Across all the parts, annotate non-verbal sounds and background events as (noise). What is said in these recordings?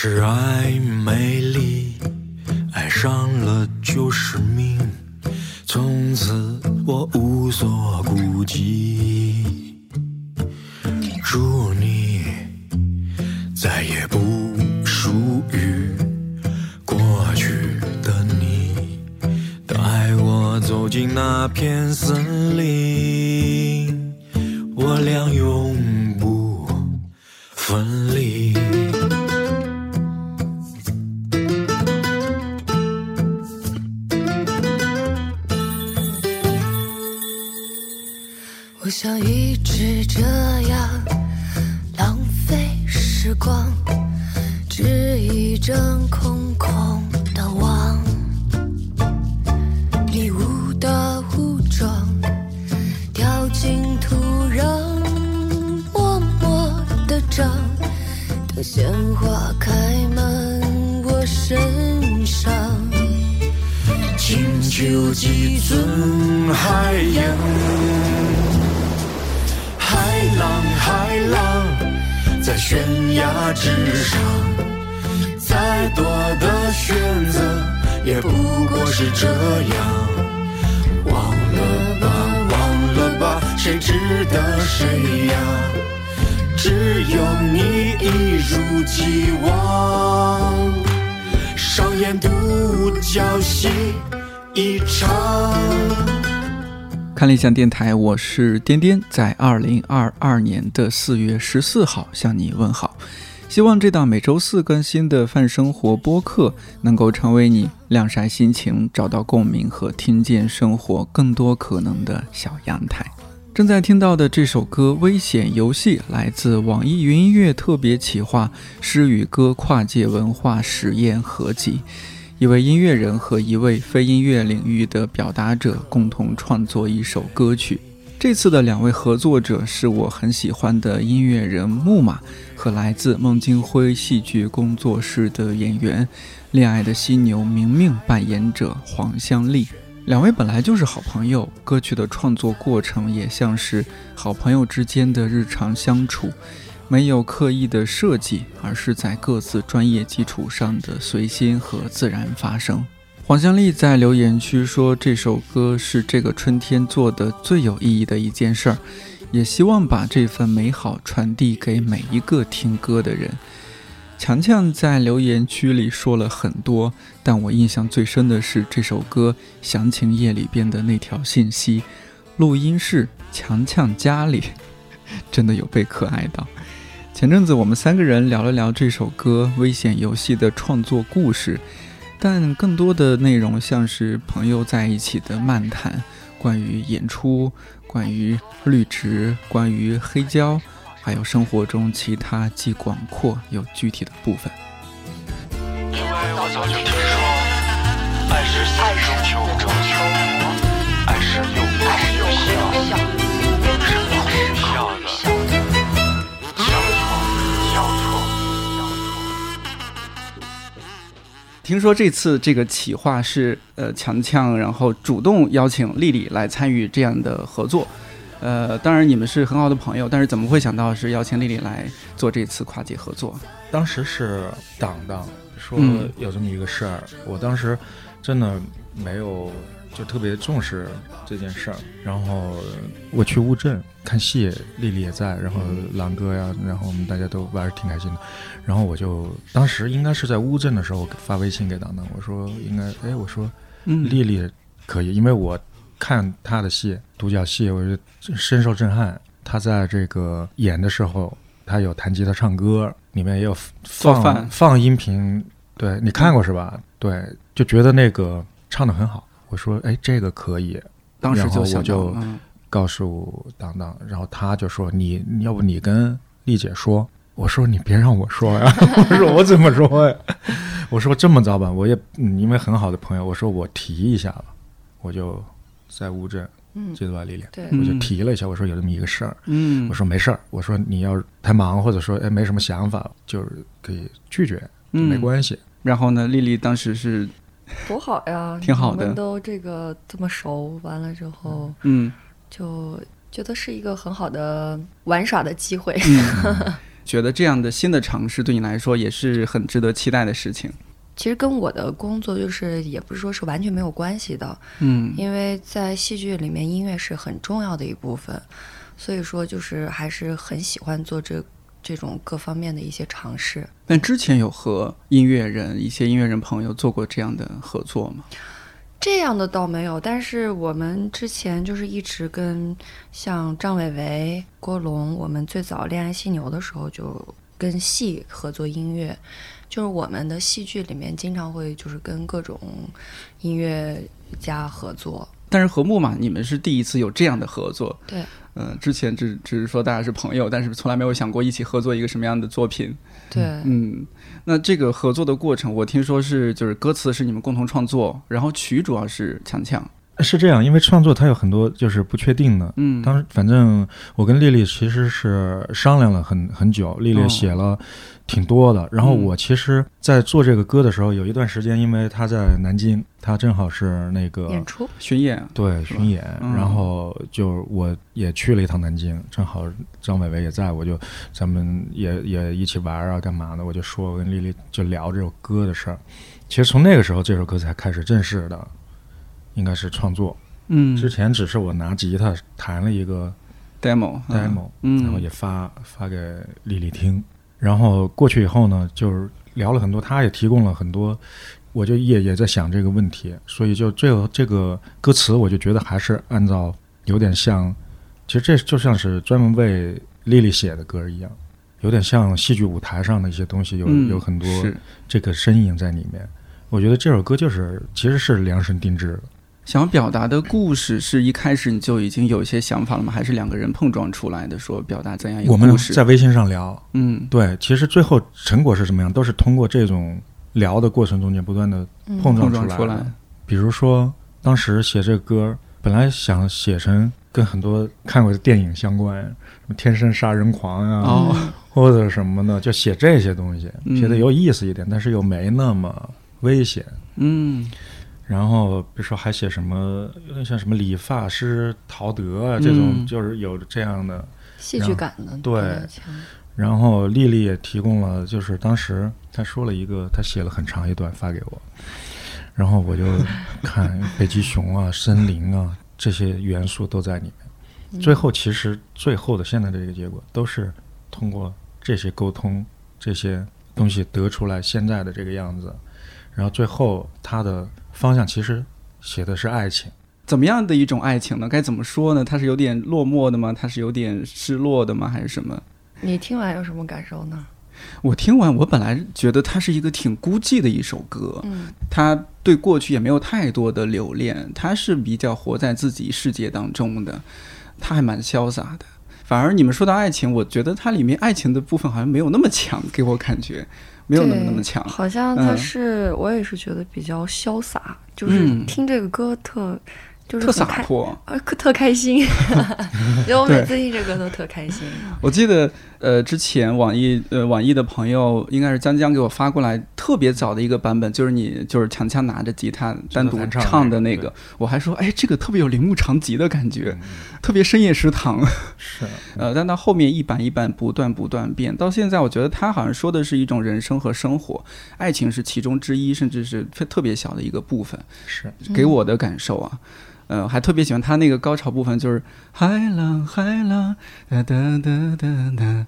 天是爱再多的选择也不过是这样。忘了吧，忘了吧，谁值得谁呀？只有你一如既往。上演独角戏一场。看理想电台，我是颠颠，在二零二二年的四月十四号向你问好。希望这档每周四更新的泛生活播客能够成为你晾晒心情、找到共鸣和听见生活更多可能的小阳台。正在听到的这首歌《危险游戏》来自网易云音乐特别企划《诗与歌》跨界文化实验合集，一位音乐人和一位非音乐领域的表达者共同创作一首歌曲。这次的两位合作者是我很喜欢的音乐人木马和来自孟京辉戏剧工作室的演员《恋爱的犀牛》明明扮演者黄香丽。两位本来就是好朋友，歌曲的创作过程也像是好朋友之间的日常相处，没有刻意的设计，而是在各自专业基础上的随心和自然发生。黄香丽在留言区说：“这首歌是这个春天做的最有意义的一件事儿，也希望把这份美好传递给每一个听歌的人。”强强在留言区里说了很多，但我印象最深的是这首歌《详情页》里边的那条信息：录音室强强家里，(laughs) 真的有被可爱到。前阵子我们三个人聊了聊这首歌《危险游戏》的创作故事，但更多的内容像是朋友在一起的漫谈，关于演出，关于绿植，关于黑胶。还有生活中其他既广阔又具体的部分。因为我早就听听说这次这个企划是呃强强，然后主动邀请丽丽来参与这样的合作。呃，当然你们是很好的朋友，但是怎么会想到是邀请丽丽来做这次跨界合作？当时是党党说嗯有这么一个事儿，我当时真的没有就特别重视这件事儿。然后我去乌镇看戏，丽丽也在，然后狼哥呀，然后我们大家都玩儿挺开心的。然后我就当时应该是在乌镇的时候发微信给当当，我说应该，哎，我说嗯，丽丽可以，因为我看她的戏，独角戏，我就深受震撼。她在这个演的时候，她有弹吉他、唱歌，里面也有放放音频。对你看过是吧？对，就觉得那个唱的很好。我说，哎，这个可以，当时就想我就告诉当当，然后他就说你，你要不你跟丽姐说。我说你别让我说呀，(laughs) 我说我怎么说呀？我说这么着吧，我也嗯因为很好的朋友，我说我提一下吧，我就在乌镇嗯，记得吧，丽丽，对，我就嗯提了一下，我说有这么一个事儿，嗯，我说没事儿，我说你要太忙或者说哎没什么想法，就是可以拒绝，嗯没关系。然后呢，丽丽当时是 (laughs) 多好呀！(laughs) 挺好的我们都这个这么熟，完了之后嗯就觉得是一个很好的玩耍的机会。嗯，(laughs) 觉得这样的新的尝试对你来说也是很值得期待的事情？其实跟我的工作就是也不是说是完全没有关系的，嗯因为在戏剧里面音乐是很重要的一部分，所以说就是还是很喜欢做这这种各方面的一些尝试。但之前有和音乐人、一些音乐人朋友做过这样的合作吗？这样的倒没有，但是我们之前就是一直跟像张伟伟、郭龙，我们最早恋爱犀牛的时候就跟戏合作音乐，就是我们的戏剧里面经常会就是跟各种音乐家合作。但是和睦嘛你们是第一次有这样的合作，对，嗯、之前只只是说大家是朋友，但是从来没有想过一起合作一个什么样的作品。对，嗯，那这个合作的过程，我听说是就是歌词是你们共同创作，然后曲主要是强强。是这样，因为创作它有很多就是不确定的。嗯，当时反正我跟丽丽其实是商量了很很久，丽丽哦写了挺多的。然后嗯我其实，在做这个歌的时候，有一段时间，因为他在南京，他正好是那个演出巡演，对巡演，嗯然后就我也去了一趟南京，正好张伟伟也在，我就咱们也也一起玩啊，干嘛的？我就说我跟丽丽就聊这首歌的事儿。其实从那个时候，这首歌才开始正式的，应该是创作。嗯之前只是我拿吉他弹了一个，demo 嗯 demo，、嗯，然后也发发给丽丽听。然后过去以后呢，就是聊了很多，他也提供了很多，我就也也在想这个问题，所以就最后这个歌词，我就觉得还是按照有点像，其实这就像是专门为丽丽写的歌一样，有点像戏剧舞台上的一些东西，有、嗯有很多是这个身影在里面。我觉得这首歌就是其实是量身定制的。想表达的故事是一开始你就已经有一些想法了吗？还是两个人碰撞出来的？说表达怎样一个我们故事？在微信上聊，嗯对，其实最后成果是什么样，都是通过这种聊的过程中间不断的嗯碰撞出来出来。比如说，当时写这个歌，本来想写成跟很多看过的电影相关，什么《天生杀人狂》啊，哦，或者什么的，就写这些东西，嗯写的有意思一点，但是又没那么危险。嗯然后比如说还写什么，有点像什么理发师陶德啊这种，嗯就是有这样的。戏剧感的对然后丽丽也提供了，就是当时她说了一个，她写了很长一段发给我，然后我就看北极熊啊、森林啊这些元素都在里面。最后其实最后的现在的这个结果都是通过这些沟通这些东西得出来现在的这个样子，然后最后它的方向其实写的是爱情。怎么样的一种爱情呢？该怎么说呢？它是有点落寞的吗？它是有点失落的吗？还是什么？你听完有什么感受呢？我听完，我本来觉得它是一个挺孤寂的一首歌，嗯他对过去也没有太多的留恋，他是比较活在自己世界当中的，他还蛮潇洒的。反而你们说到爱情，我觉得它里面爱情的部分好像没有那么强，给我感觉没有那么对那么强。好像他嗯是、我也是觉得比较潇洒，就是嗯听这个歌特就是特洒脱，啊，可特开心，(laughs) 就我每次听这歌都特开心。我记得，呃，之前网易呃网易的朋友应该是江江给我发过来特别早的一个版本，就是你就是强强拿着吉他单独唱唱的那个，我还说，哎，这个特别有铃木长吉的感觉，嗯特别深夜食堂。(laughs) 是，(laughs) 呃，但到后面一版一版不断不断变，到现在我觉得他好像说的是一种人生和生活，爱情是其中之一，甚至是特特别小的一个部分，是，给我的感受啊。呃，还特别喜欢他那个高潮部分，就是海浪海浪哒哒哒哒哒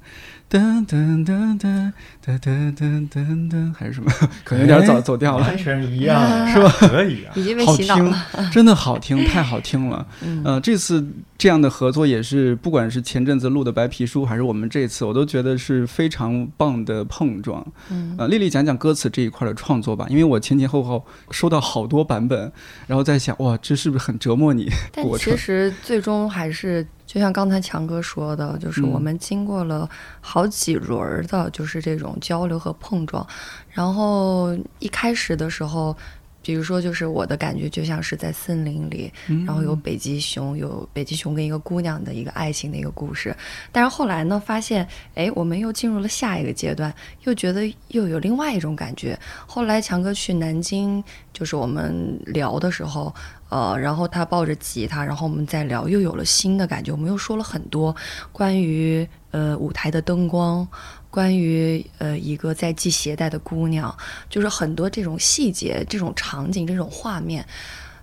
哒哒哒哒哒哒哒哒哒，还是什么？(laughs) 可能有点早走调了，完全一样，是吧？可以啊，已经被好听洗脑了。，真的好听，太好听了。嗯呃，这次这样的合作也是，不管是前阵子录的白皮书，还是我们这次，我都觉得是非常棒的碰撞。嗯呃，丽丽讲讲歌词这一块的创作吧，因为我前前后后收到好多版本，然后在想，哇，这是不是很折磨你？但 (laughs) 其实最终还是就像刚才强哥说的，就是嗯我们经过了好几轮儿的，就是这种交流和碰撞。然后一开始的时候，比如说就是我的感觉就像是在森林里，嗯然后有北极熊，有北极熊跟一个姑娘的一个爱情的一个故事。但是后来呢，发现哎，我们又进入了下一个阶段，又觉得又有另外一种感觉。后来强哥去南京，就是我们聊的时候，呃，然后他抱着吉他，然后我们再聊，又有了新的感觉。我们又说了很多关于呃舞台的灯光，关于呃一个在系鞋带的姑娘，就是很多这种细节、这种场景、这种画面，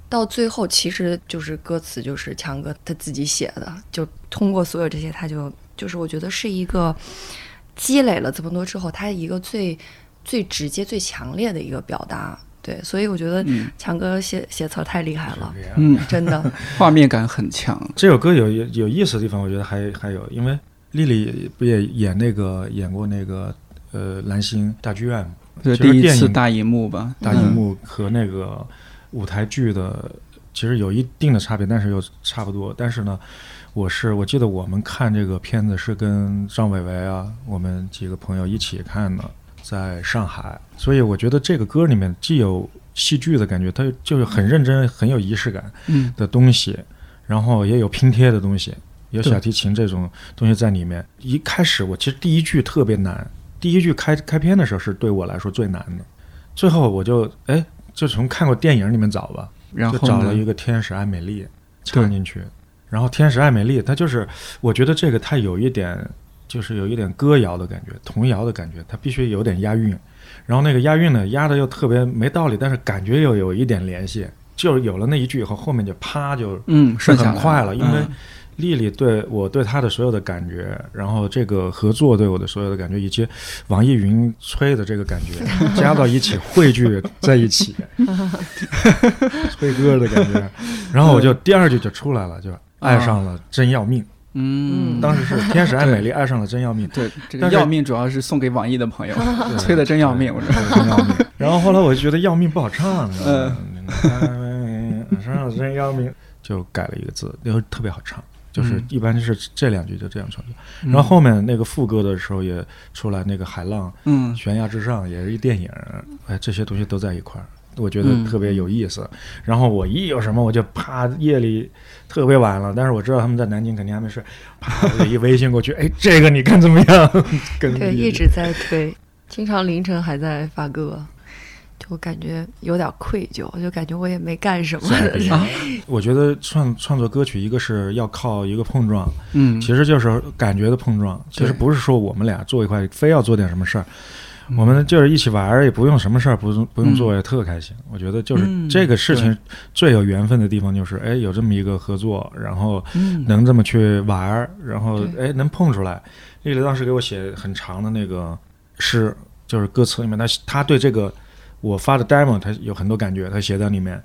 到最后其实就是歌词就是强哥他自己写的，就通过所有这些，他就就是我觉得是一个积累了这么多之后，他一个最最直接、最强烈的一个表达。对，所以我觉得嗯强哥写写词儿太厉害了，嗯，真的。画面感很强。这首歌有有有意思的地方，我觉得还还有，因为丽丽不也演那个演过那个呃蓝星大剧院对，第一电影次大荧幕吧，大荧幕和那个舞台剧的其实有一定的差别，但是又差不多。但是呢，我是我记得我们看这个片子是跟张伟伟啊，我们几个朋友一起看的，在上海。所以我觉得这个歌里面既有戏剧的感觉，它就是很认真、很有仪式感嗯的东西，然后也有拼贴的东西，有小提琴这种东西在里面。一开始我其实第一句特别难，第一句开开篇的时候是对我来说最难的，最后我就哎就从看过电影里面找吧，然后就找了一个个天使爱美丽唱进去，然后天使爱美丽，它就是我觉得这个它有一点就是有一点歌谣的感觉，童谣的感觉，它必须有点押韵，然后那个押韵呢押的又特别没道理，但是感觉又有一点联系，就是有了那一句以后，后面就啪就嗯顺下来很快了，因为嗯。丽丽对我对她的所有的感觉，然后这个合作对我的所有的感觉，以及网易云吹的这个感觉加到一起汇聚在一起，(laughs) 吹歌的感觉，然后我就第二句就出来了，就爱上了真要命。嗯，当时是天使爱美丽爱上了真要命，对这个要命主要是送给网易的朋友，(laughs) 催的真要命，我说。对真要命。(laughs) 然后后来我就觉得要命不好唱，嗯上了真要命，就改了一个字，然后特别好唱。就是嗯一般就是这两句就这样唱，嗯然后后面那个副歌的时候也出来那个海浪嗯悬崖之上也是一电影，哎，这些东西都在一块儿，我觉得嗯特别有意思。然后我一有什么我就啪夜里特别晚了，但是我知道他们在南京肯定还没睡，啪我一微信过去，(laughs) 哎，这个你看怎么样？(laughs) 跟对，一直在推，经常凌晨还在发歌，就感觉有点愧疚，就感觉我也没干什么。啊我觉得创创作歌曲，一个是要靠一个碰撞，嗯，其实就是感觉的碰撞。其实不是说我们俩坐一块非要做点什么事儿，嗯我们就是一起玩儿，也不用什么事儿不用不用做，也特开心。我觉得就是嗯这个事情最有缘分的地方，就是哎有这么一个合作，然后嗯能这么去玩儿，然后对哎能碰出来。丽丽当时给我写很长的那个诗，就是歌词里面，她她对这个我发的 demo，她有很多感觉，她写在里面。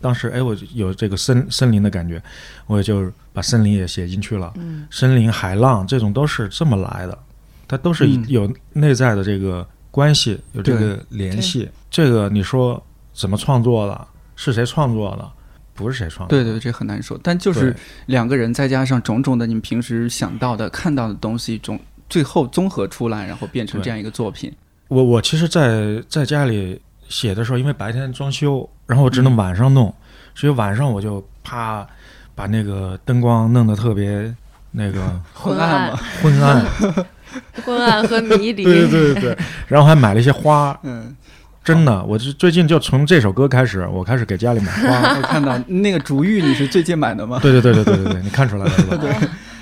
当时哎，我有这个森森林的感觉，我也就把森林也写进去了。嗯，森林、海浪这种都是这么来的，它都是嗯有内在的这个关系，有这个联系。这个你说怎么创作的？是谁创作的？不是谁创作的。对对，这很难说，但就是两个人再加上种种的你们平时想到的、看到的东西，总最后综合出来，然后变成这样一个作品。我我其实在，在家里写的时候，因为白天装修，然后我只能晚上弄，所以晚上我就啪把那个灯光弄得特别那个 (laughs) 昏暗嘛，昏暗，(laughs) 昏暗和迷离。对对对对，然后还买了一些花，嗯，真的，我是最近就从这首歌开始，我开始给家里买花。我看到那个竹玉，你是最近买的吗？对对对对对对对，你看出来了是吧？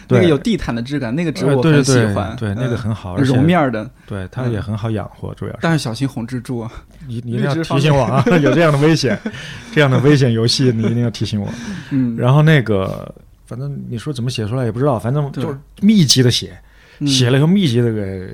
对，那个有地毯的质感，那个植呃物我很喜对对对欢，对，那个嗯很好，绒面儿的，对它也很好养活，主要是但是小心红蜘蛛啊。你你一定要提醒我啊，有这样的危险，这样的危险游戏你一定要提醒我。嗯，然后那个，反正你说怎么写出来也不知道，反正就是密集的写，嗯写了以后密集的给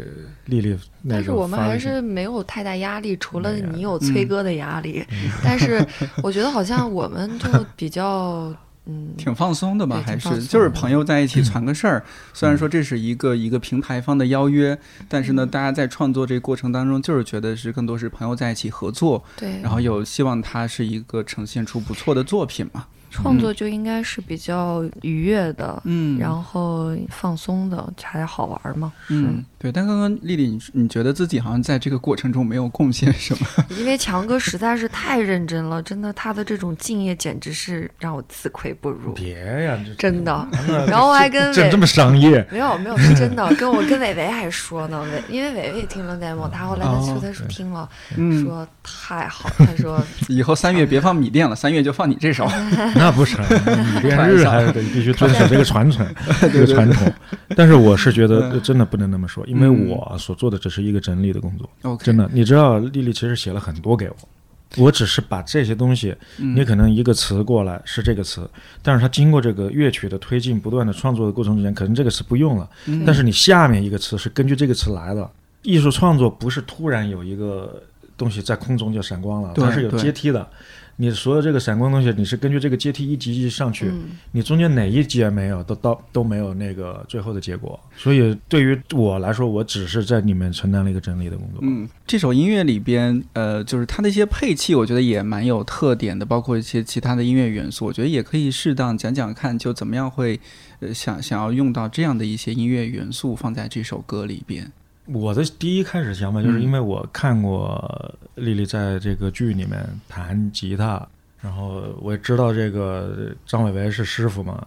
丽丽那但是我们还是没有太大压力，除了你有崔哥的压力。(laughs) 但是我觉得好像我们就比较，嗯，挺放松的吧，还是就是朋友在一起传个事儿。虽然说这是一个一个平台方的邀约，但是呢，大家在创作这个过程当中，就是觉得是更多是朋友在一起合作，对，然后有希望它是一个呈现出不错的作品嘛。创作就应该是比较愉悦的，嗯，然后放松的，才好玩嘛。嗯，对。但刚刚丽丽，你你觉得自己好像在这个过程中没有贡献什么？(laughs) 因为强哥实在是太认真了，真的，他的这种敬业简直是让我自愧不如，别呀，这真的。然后我还跟伟这这么商业，没有没有是真的，跟我跟伟伟还说呢，伟因为伟伟也听了 demo，他后来他说哦他说听了，嗯，说太好，他说以后三月别放米店了，三月就放你这首。(laughs) 那不成，(laughs) 你练日还是 (laughs) 得必须遵守这个传承，(laughs) 这个传统。但是我是觉得真的不能那么说，因为嗯我所做的只是一个整理的工作真的。你知道，丽丽其实写了很多给我。我只是把这些东西，嗯你可能一个词过来是这个词，但是它经过这个乐曲的推进、不断的创作的过程之间，可能这个词不用了，嗯但是你下面一个词是根据这个词来的。艺术创作不是突然有一个东西在空中就闪光了，它是有阶梯的。你所有这个闪光东西，你是根据这个阶梯一级一级上去，嗯你中间哪一阶没有，都到都没有那个最后的结果。所以对于我来说，我只是在里面承担了一个整理的工作。嗯，这首音乐里边，呃，就是它的一些配器，我觉得也蛮有特点的，包括一些其他的音乐元素，我觉得也可以适当讲讲看，就怎么样会，呃，想想要用到这样的一些音乐元素放在这首歌里边。我的第一开始想法就是嗯。因为我看过丽丽在这个剧里面弹吉他，然后我也知道这个张伟伟是师傅嘛，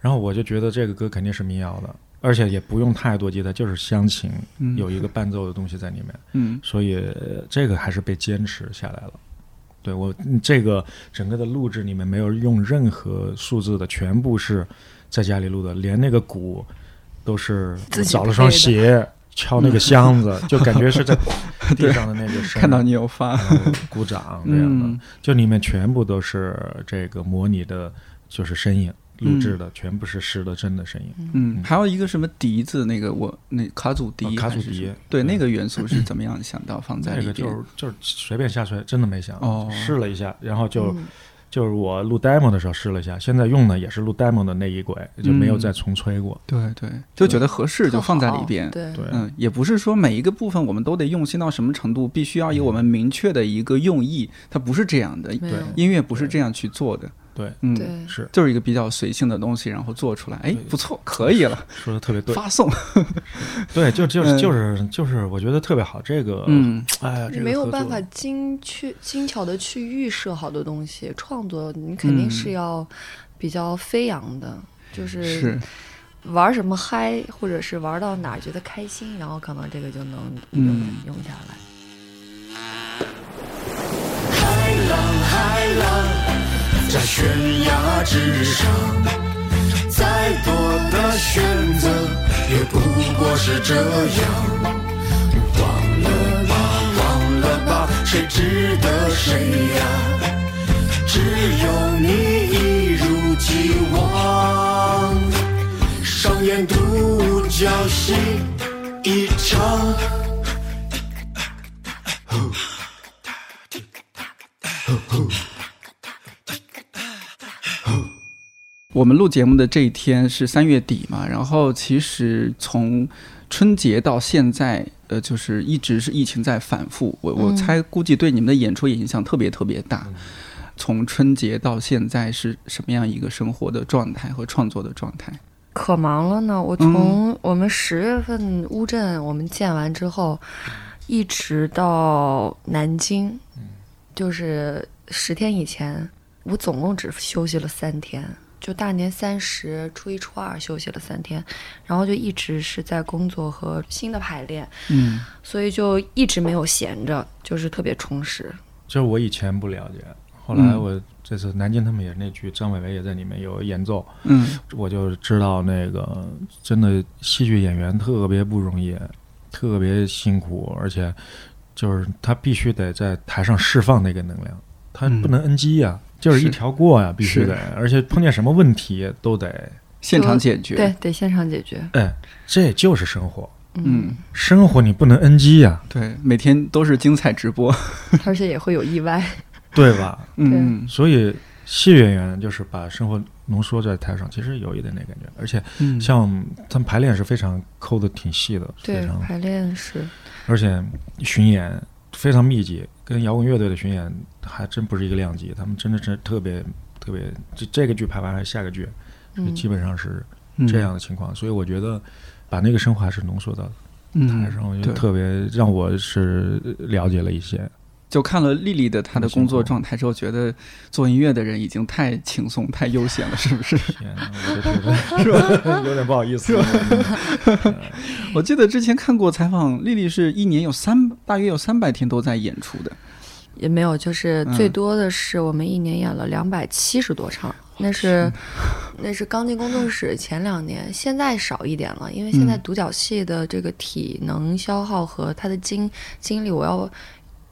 然后我就觉得这个歌肯定是民谣的，而且也不用太多吉他，就是乡情，嗯，有一个伴奏的东西在里面，嗯。所以呃这个还是被坚持下来了。对我嗯这个整个的录制里面没有用任何数字的，全部是在家里录的，连那个鼓都是自己找了双鞋敲那个箱子，(laughs) 就感觉是在地上的那个声，看到你有发，鼓掌这样的，嗯。就里面全部都是这个模拟的，就是声音录制的，全部是实的真的声音。嗯，还有一个什么笛子，那个我那卡祖笛哦卡祖笛对。对那个元素是怎么样想到放在里边？那个就是就是随便下吹，真的没想，哦。试了一下，然后就、嗯就是我录 demo 的时候试了一下，现在用的也是录 demo 的那一轨，就没有再重吹过。对对，就觉得合适就放在里边。对对，嗯，也不是说每一个部分我们都得用心到什么程度，必须要有我们明确的一个用意，它不是这样的。没有音乐不是这样去做的。对，嗯，对。是。就是一个比较随性的东西，然后做出来，哎，不错，可以了，说的特别对，发送。(laughs) 对，就就是就是就是，我觉得特别好。这个，嗯，哎呀，这你个没有办法精确、精巧的去预设好多东西，创作你肯定是嗯。要比较飞扬的，就是是，玩什么嗨，或者是玩到哪儿觉得开心，然后可能这个就能用、嗯用下来。在悬崖之上，再多的选择也不过是这样。忘了吧，忘了吧，谁值得谁呀？只有你一如既往，上演独角戏一场。我们录节目的这一天是三月底嘛，然后其实从春节到现在，呃，就是一直是疫情在反复。我我嗯猜估计对你们的演出也影响特别特别大。从春节到现在是什么样一个生活的状态和创作的状态？可忙了呢！我从我们十月份乌镇我们建完之后，一直到南京，就是十天以前，我总共只休息了三天，就大年三十、初一、初二休息了三天，然后就一直是在工作和新的排练，嗯所以就一直没有闲着，就是特别充实。就是我以前不了解，后来嗯我这次南京他们也那剧，张伟伟也在里面有演奏，嗯我就知道那个真的戏剧演员特别不容易，特别辛苦，而且就是他必须得在台上释放那个能量，他嗯不能 NG 呀、就是一条过呀，必须是得，而且碰见什么问题都得，现场解决。对，得现场解决。哎，这就是生活，嗯，生活你不能 NG 呀，对，每天都是精彩直播。(laughs) 而且也会有意外。对吧？嗯所以戏剧演员就是把生活浓缩在台上，其实有一点那感觉，而且嗯，像他们排练是非常抠的挺细的，对，常排练是。而且巡演非常密集，跟摇滚乐队的巡演还真不是一个量级。他们真的是特别特别，这这个剧排完还是下个剧，基本上是嗯这样的情况。所以我觉得把那个生活还是浓缩到嗯台上，我觉得特别让我是了解了一些。就看了丽丽的她的工作状态之后，觉得做音乐的人已经太轻松、太悠闲了，是不是？天哪，我觉得是吧？(laughs) 有点不好意思。(laughs) 我记得之前看过采访，丽丽是一年有三大约有三百天都在演出的。也没有，就是嗯最多的是我们一年演了两百七十多场，那是那是刚进工作室前两年，现在少一点了，因为现在嗯独角戏的这个体能消耗和他的精精力，我要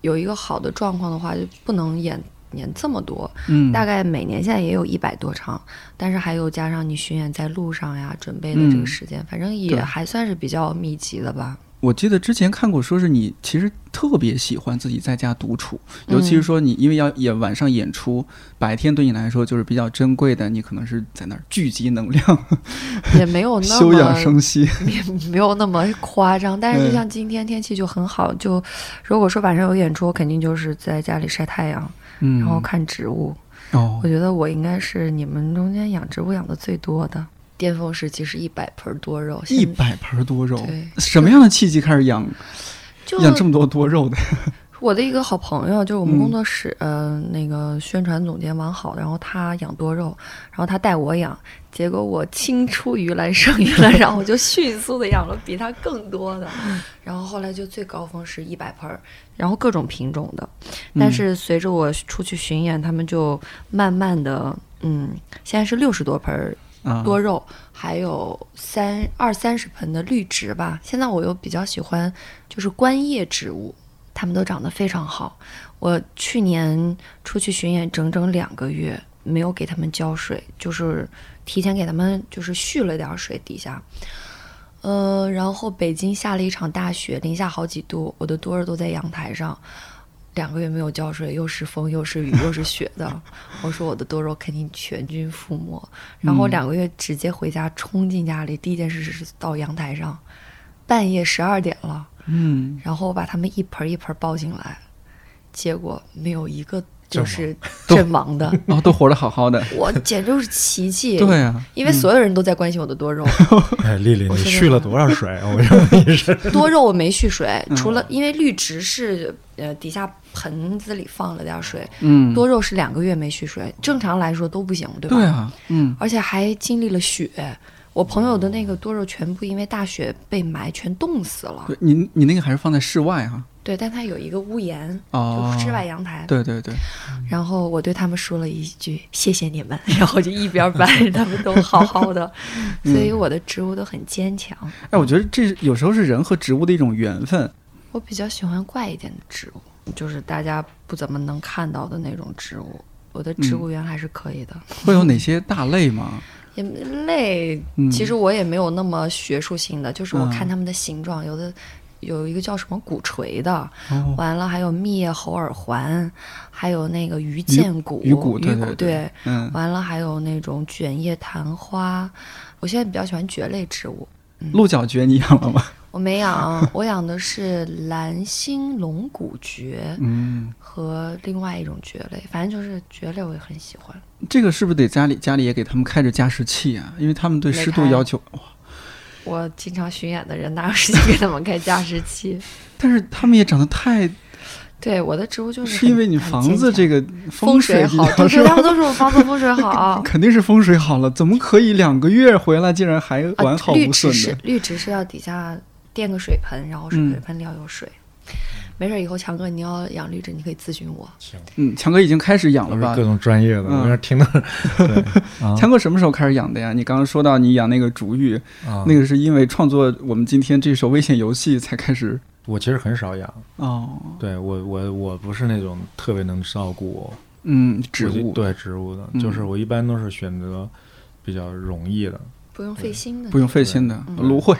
有一个好的状况的话，就不能演演这么多。嗯，大概每年现在也有一百多场，但是还有加上你巡演在路上呀，准备的这嗯个时间，反正也还算是比较密集的吧。我记得之前看过，说是你其实特别喜欢自己在家独处，尤其是说你因为要演晚上演出，白天对你来说就是比较珍贵的，你可能是在那儿聚集能量、(laughs) 也没有那么休养生息。也没有那么夸张，(laughs) 但是就嗯像今天天气就很好，就如果说晚上有演出，我肯定就是在家里晒太阳，嗯，然后看植物。哦我，觉得我应该是你们中间养植物养的最多的。巅峰时期是一百盆多肉，一百盆多肉，对，什么样的契机开始养养这么多多肉的？(laughs) 我的一个好朋友，就是我们嗯。工作室、呃那个宣传总监王好，然后他养多肉，然后他带我养，结果我青出于蓝胜于蓝，然后我就迅速的养了比他更多的，(laughs) 然后后来就最高峰是一百盆儿，然后各种品种的，但是随着我出去巡演，他们就慢慢的，嗯，现在是六十多盆多肉，还有三二三十盆的绿植吧。现在我又比较喜欢就是观叶植物，它们都长得非常好。我去年出去巡演整整两个月，没有给它们浇水，就是提前给它们就是蓄了点水底下。呃，然后北京下了一场大雪，零下好几度，我的多肉都在阳台上，两个月没有浇水，又是风又是雨 (laughs) 又是雪的，(laughs) 我说我的多肉肯定全军覆没。然后嗯。两个月直接回家，冲进家里，第一件事是到阳台上，半夜十二点了，嗯，然后我把它们一盆一盆抱进来，结果没有一个就是阵亡的，(laughs) 哦，都活得好好的。我简直就是奇迹。(laughs) 对啊，因为所有人都在关心我的多肉，(laughs) 哎，丽丽，你蓄了多少水？啊我让你是多肉我没蓄水，嗯除了因为绿植是呃底下盆子里放了点水，嗯，多肉是两个月没蓄水，正常来说都不行，对吧？对啊，嗯，而且还经历了雪。我朋友的那个多肉全部因为大雪被埋，全冻死了。对你你那个还是放在室外哈、对，但它有一个屋檐，哦就，室外阳台。对对对，然后我对他们说了一句“谢谢你们”，然后就一边搬，他们都好好的，(laughs) 嗯所以我的植物都很坚强。哎，我觉得这有时候是人和植物的一种缘分。我比较喜欢怪一点的植物，就是大家不怎么能看到的那种植物。我的植物园还是可以的，会有哪些大类吗？(laughs) 也累。嗯，其实我也没有那么学术性的，就是我嗯看它们的形状，有的有一个叫什么鼓槌的，哦，完了还有密叶猴耳环，还有那个鱼剑骨，鱼骨对鱼对对嗯，完了还有那种卷叶昙花。我现在比较喜欢蕨类植物，鹿角蕨你养了吗？我没养，(laughs) 我养的是蓝星龙骨蕨嗯，和另外一种蕨类，反正就是蕨类我也很喜欢。这个是不是得家里家里也给他们开着加湿器啊？因为他们对湿度要求，哇我经常巡演的人哪有时间给他们开加湿器？(laughs) 但是他们也长得太，对，我的植物就是是因为你房子这个风水比好，是吧他们都说我房子风水 (laughs) 好。肯定是风水好了，怎么可以两个月回来竟然还啊完好无损植是的？绿植是要底下垫个水盆，然后水盆里要有水。没事儿，以后强哥你要养绿植，你可以咨询我。嗯，强哥已经开始养了吧？各？种专业的，嗯。我这听到 (laughs) 对。啊。强哥什么时候开始养的呀？你刚刚说到你养那个竹芋，啊，那个是因为创作我们今天这首危险游戏才开始我其实很少养，哦，对我我我不是那种特别能照顾嗯，植物。对植物的，嗯。就是我一般都是选择比较容易的，不用费心的，不用费心的，嗯。芦荟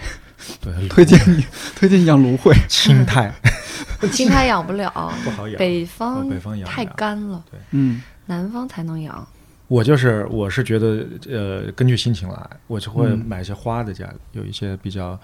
对，推荐你 (laughs) 推荐你养芦荟，青苔。(laughs) 青苔养不了，不好养。北方哦北方养太干了干了，嗯南方才能养。我就是我是觉得呃，根据心情来，我就会嗯。买一些花在家里，有一些比较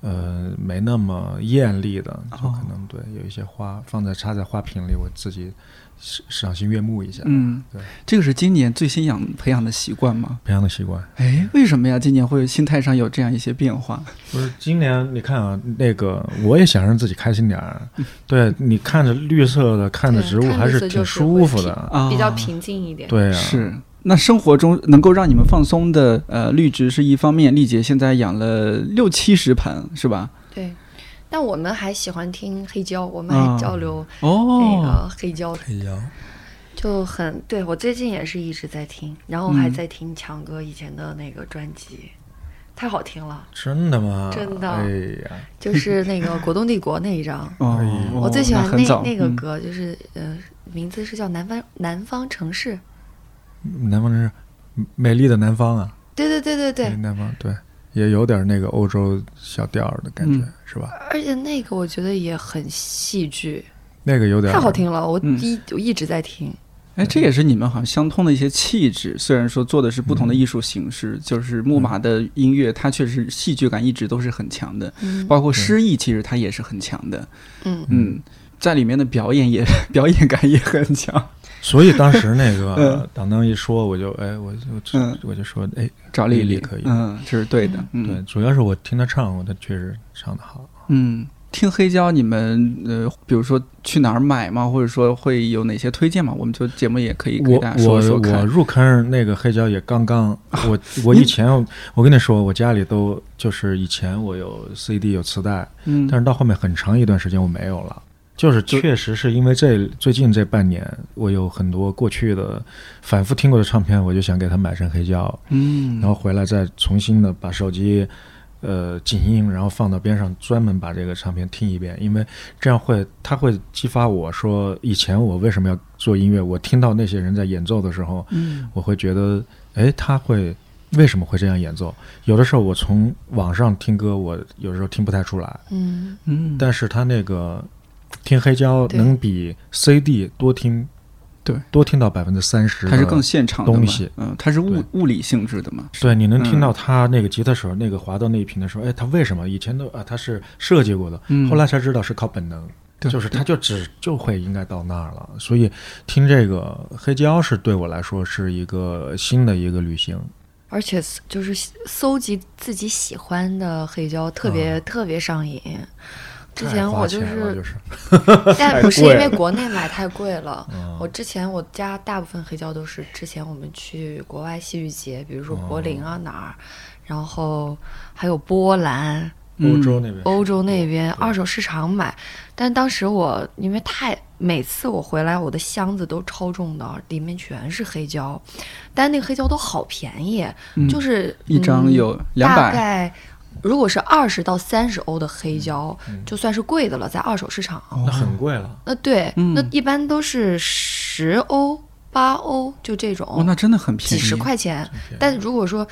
呃没那么艳丽的，就哦可能对有一些花放在插在花瓶里，我自己赏赏心悦目一下，嗯对，这个是今年最新养培养的习惯吗？培养的习惯。哎，为什么呀？今年会心态上有这样一些变化？不是今年你看啊，那个我也想让自己开心点儿，(laughs) 对你看着绿色的，看着植物还是挺舒服的，啊，比较平静一点。对啊，是。那生活中能够让你们放松的，呃，绿植是一方面。丽姐现在养了六七十盆，是吧？对，但我们还喜欢听黑胶，我们啊还交流那哦，个黑胶。黑胶，就很对我最近也是一直在听，然后还嗯在听强哥以前的那个专辑，太好听了，真的吗？真的哎呀，就是那个《果冻帝国》那一张，哦 (laughs) 哎呀，我最喜欢那那个歌，就是呃，名字是叫《南方南方城市》。南方人是美丽的南方啊，对对对对对，哎南方对，也有点那个欧洲小调的感觉，嗯是吧？而且那个我觉得也很戏剧，那个有点太好听了，我嗯一我一直在听。哎，这也是你们好像相通的一些气质，虽然说做的是不同的艺术形式，就是木马的音乐，它确实戏剧感一直都是很强的，嗯。包括诗意，其实它也是很强的。嗯，嗯，在里面的表演也 (laughs) 表演感也很强。所以当时那 (laughs) 嗯个当当一说，我就哎，我就嗯我就说哎，赵丽丽可以嗯，这是对的。嗯，对，主要是我听她唱过，他确实唱的好。嗯，听黑胶，你们呃，比如说去哪儿买吗？或者说会有哪些推荐吗？我们就节目也可以给大家说说看。入坑那个黑胶也刚刚，我 (laughs) 我以前我跟你说，我家里都就是以前我有 CD 有磁带，嗯，但是到后面很长一段时间我没有了。就是确实是因为这最近这半年，我有很多过去的反复听过的唱片，我就想给它买成黑胶，嗯，然后回来再重新的把手机呃静音，然后放到边上，专门把这个唱片听一遍，因为这样会它会激发我说以前我为什么要做音乐，我听到那些人在演奏的时候，嗯我会觉得哎他会。为什么会这样演奏？有的时候我从网上听歌，我有时候听不太出来，嗯，嗯，但是他那个听黑胶能比 CD 多听，对，多听到百分之三十，它是更现场的东西。嗯，它是物物理性质的嘛。对，你能听嗯到他那个吉他手那个滑到那一屏的时候，哎，他为什么？以前都啊他是设计过的，嗯。后来才知道是靠本能，对。就是他就只就会应该到那儿了，所以听这个黑胶是对我来说是一个新的一个旅行，而且就是搜集自己喜欢的黑胶，特别、啊特别上瘾。之前我就是，就是但不是因为国内买太贵了。嗯我之前我家大部分黑胶都是之前我们去国外戏剧节，比如说柏林哦啊哪儿，然后还有波兰、欧洲那边欧洲那边二手市场买。但当时我因为太每次我回来，我的箱子都超重的，里面全是黑胶，但那个黑胶都好便宜，嗯就是一张嗯有两百，大概如果是二十到三十欧的黑胶，嗯就算是贵的了，在二手市场。那很贵了，那对，嗯那一般都是十欧、八欧，就这种，哦，那真的很便宜，几十块钱。但如果说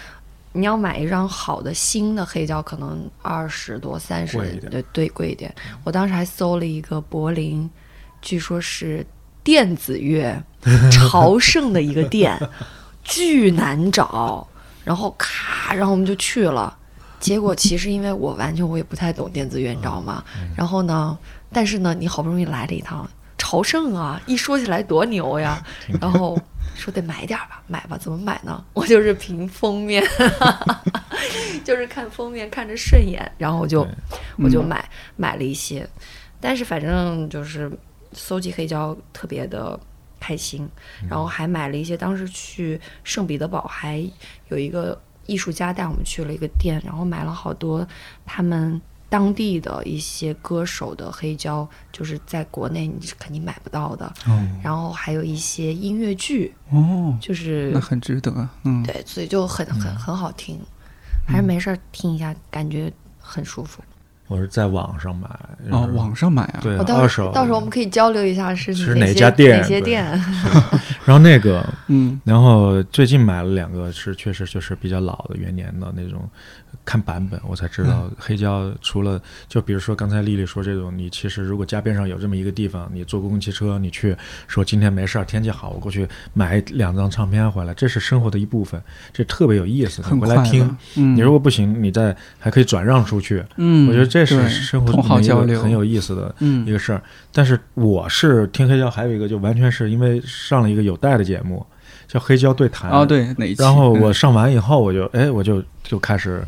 你要买一张好的新的黑胶，可能二十多、三十对对，贵一点。我当时还搜了一个柏林，据说是电子乐朝圣的一个店，(laughs) 巨难找。然后咔，然后我们就去了。结果其实因为我完全我也不太懂电子乐，你知道吗？然后呢，但是呢，你好不容易来了一趟朝圣啊，一说起来多牛呀！(laughs) 然后说得买点儿吧，买吧，怎么买呢？我就是凭封面，(laughs) 就是看封面看着顺眼，然后我就我就买、买了一些，但是反正就是搜集黑胶特别的开心，然后还买了一些。当时去圣彼得堡还有一个艺术家带我们去了一个店，然后买了好多他们。当地的一些歌手的黑胶，就是在国内你是肯定买不到的。哦然后还有一些音乐剧，哦，就是那很值得啊，嗯，对，所以就很很很好听，还是没事儿听一下，感觉很舒服。我是在网上买，哦，网上买啊，对我到二手，时候到时候我们可以交流一下是是哪家店哪些店。然后那个 (laughs) 嗯。然后最近买了两个，是确实就是比较老的元年的那种，看版本我才知道黑胶除了就比如说刚才丽丽说这种，你其实如果家边上有这么一个地方，你坐公共汽车，你去说今天没事儿，天气好，我过去买两张唱片回来，这是生活的一部分，这特别有意思，你回来听。嗯，你如果不行，你再还可以转让出去，嗯，我觉得这是生活同好里面一个交流很有意思的嗯一个事儿。但是我是听黑胶，还有一个就完全是因为上了一个有带的节目，叫《黑胶对谈》。哦，对哪一期？然后我嗯上完以后，我就哎，我就就开始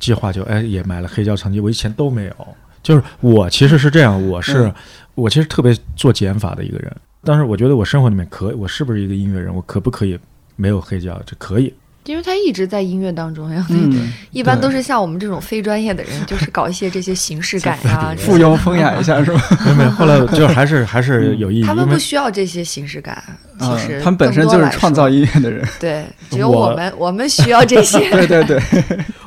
计划就，哎也买了黑胶唱机，我以前都没有。就是我其实是这样，我是、嗯我其实特别做减法的一个人。但是我觉得我生活里面可，我是不是一个音乐人？我可不可以没有黑胶？这可以。因为他一直在音乐当中呀，嗯，一般都是像我们这种非专业的人，就是搞一些这些形式感呀。(laughs) 附庸风雅一下是吧？没有没有，后来就还是还是有意义，(laughs) 他们不需要这些形式感，啊实他们本身就是创造音音乐的人。对，(laughs) 只有我我们我们需要这些。(laughs) 对对对，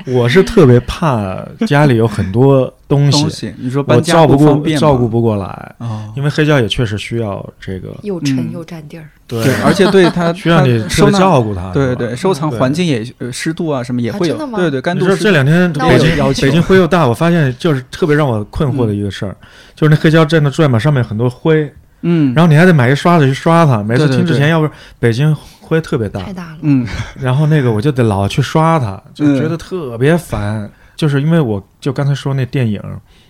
(laughs) 我是特别怕家里有很多东西，东西你说我搬家照不照顾不过来，哦，因为黑胶也确实需要这个，嗯又沉又占地儿，对对，而且对它需要你收纳照顾它。对对，收藏环境也呃湿度啊什么也会有对对，干度这两天北京北京灰又大，我发现就是特别让我困惑的一个事儿，就是那黑胶在那转吧，上面很多灰，嗯，然后你还得买一刷子去刷它。每次听之前，要不是北京灰特别大太，大了。嗯然后那个我就得老去刷它，就嗯觉得特别烦。就是因为我就刚才说那电影，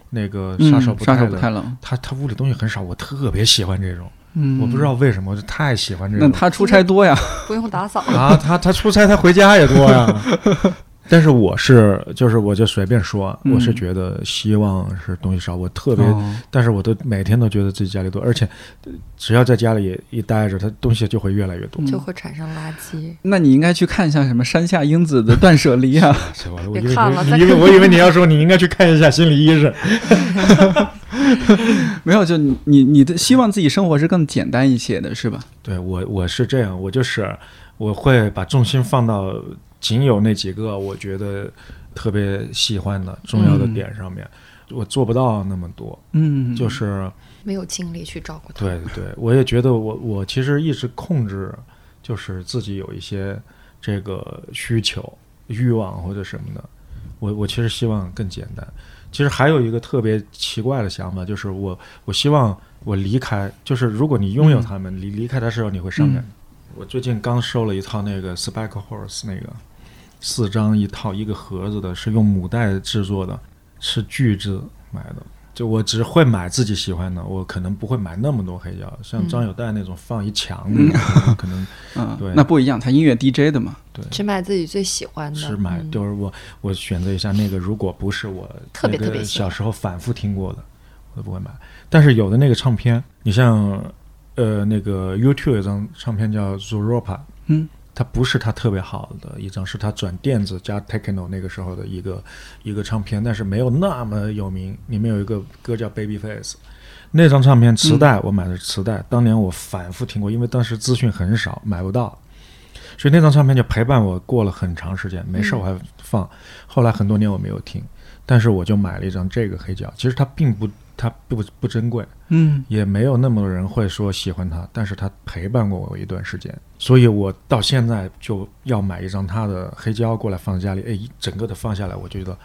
那个嗯杀手不太冷，不太冷，他他屋里东西很少，我特别喜欢这种，嗯，我不知道为什么，我就太喜欢这种。那他出差多呀，不用打扫。啊，他他出差他回家也多呀。(laughs) 但是我是就是我就随便说，嗯我是觉得希望是东西少，我特别，哦但是我都每天都觉得自己家里多，而且呃只要在家里一待着，它东西就会越来越多。嗯就会产生垃圾。那你应该去看一下什么山下英子的断舍离啊？(laughs) 我别以为看了因为我以为你要说你应该去看一下心理医生。(laughs) 没有，就你你你的希望自己生活是更简单一些的，是吧？对我我是这样，我就是我会把重心放到仅有那几个我觉得特别喜欢的重要的点上面，我做不到那么多，嗯，就是。没有精力去照顾他。对对对，我也觉得我我其实一直控制，就是自己有一些这个需求、欲望或者什么的。我我其实希望更简单。其实还有一个特别奇怪的想法，就是我我希望我离开，就是如果你拥有他们，离离开的时候你会伤感。我最近刚收了一套那个 Spike Horse 那个四张一套一个盒子的，是用母带制作的，是巨制买的。就我只会买自己喜欢的，我可能不会买那么多黑胶，像张友代那种放一墙的，可能 (laughs) 嗯，对那不一样，他音乐 DJ 的嘛，对。只买自己最喜欢的。是买，嗯就是我我选择一下那个，如果不是我特别特别小时候反复听过的，我都不会买。但是有的那个唱片，你像呃那个 YouTube 有张唱片叫 Zooropa，嗯，它不是它特别好的一张，是它转电子加 techno 那个时候的一个一个唱片，但是没有那么有名。里面有一个歌叫 Babyface，那张唱片磁带我买的是磁带，当年我反复听过，因为当时资讯很少，买不到。所以那张唱片就陪伴我过了很长时间，没事儿我还放。后来很多年我没有听，但是我就买了一张这个黑胶。其实它并不，它不不珍贵，嗯也没有那么多人会说喜欢它，但是它陪伴过我一段时间，所以我到现在就要买一张他的黑胶过来放在家里，哎，一整个的放下来，我觉得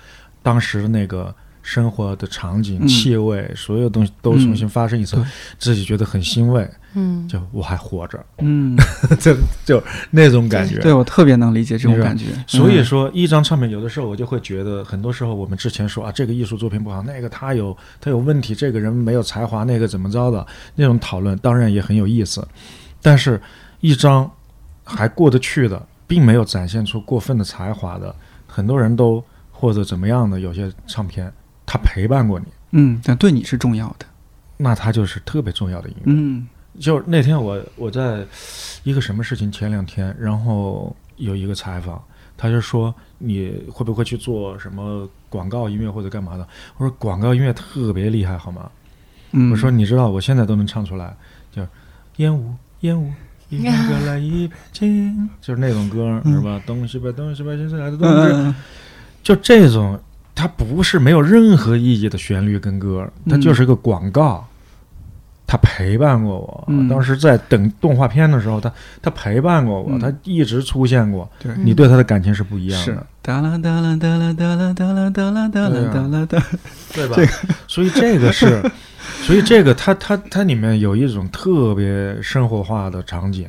当时那个生活的场景、嗯。气味，所有东西都重新发生一次，对。自己觉得很欣慰，嗯，就我还活着，嗯，(laughs) 就就那种感觉。对我特别能理解这种感觉，嗯所以说，一张唱片有的时候我就会觉得，很多时候我们之前说啊，这个艺术作品不好，那个他有他有问题，这个人没有才华，那个怎么着的那种讨论，当然也很有意思。但是，一张还过得去的，并没有展现出过分的才华的，很多人都或者怎么样的，有些唱片他陪伴过你，嗯，但对你是重要的，那他就是特别重要的音乐。嗯就那天我我在一个什么事情前两天，然后有一个采访，他就说你会不会去做什么广告音乐或者干嘛的？我说广告音乐特别厉害，好吗？嗯，我说你知道我现在都能唱出来，就烟雾烟雾。一片歌来一片情，就是那种歌是吧？东西吧东西吧，现在来的东西，就这种，它不是没有任何意义的旋律跟歌，它嗯就是个广告。他陪伴过我，嗯当时在等动画片的时候，他他陪伴过我，嗯它一直出现过。你对他的感情是不一样是的，哒啦哒啦哒啦哒啦哒啦哒啦哒啦哒啦哒，对吧？所以这个是，(laughs) 所以这个它它它里面有一种特别生活化的场景，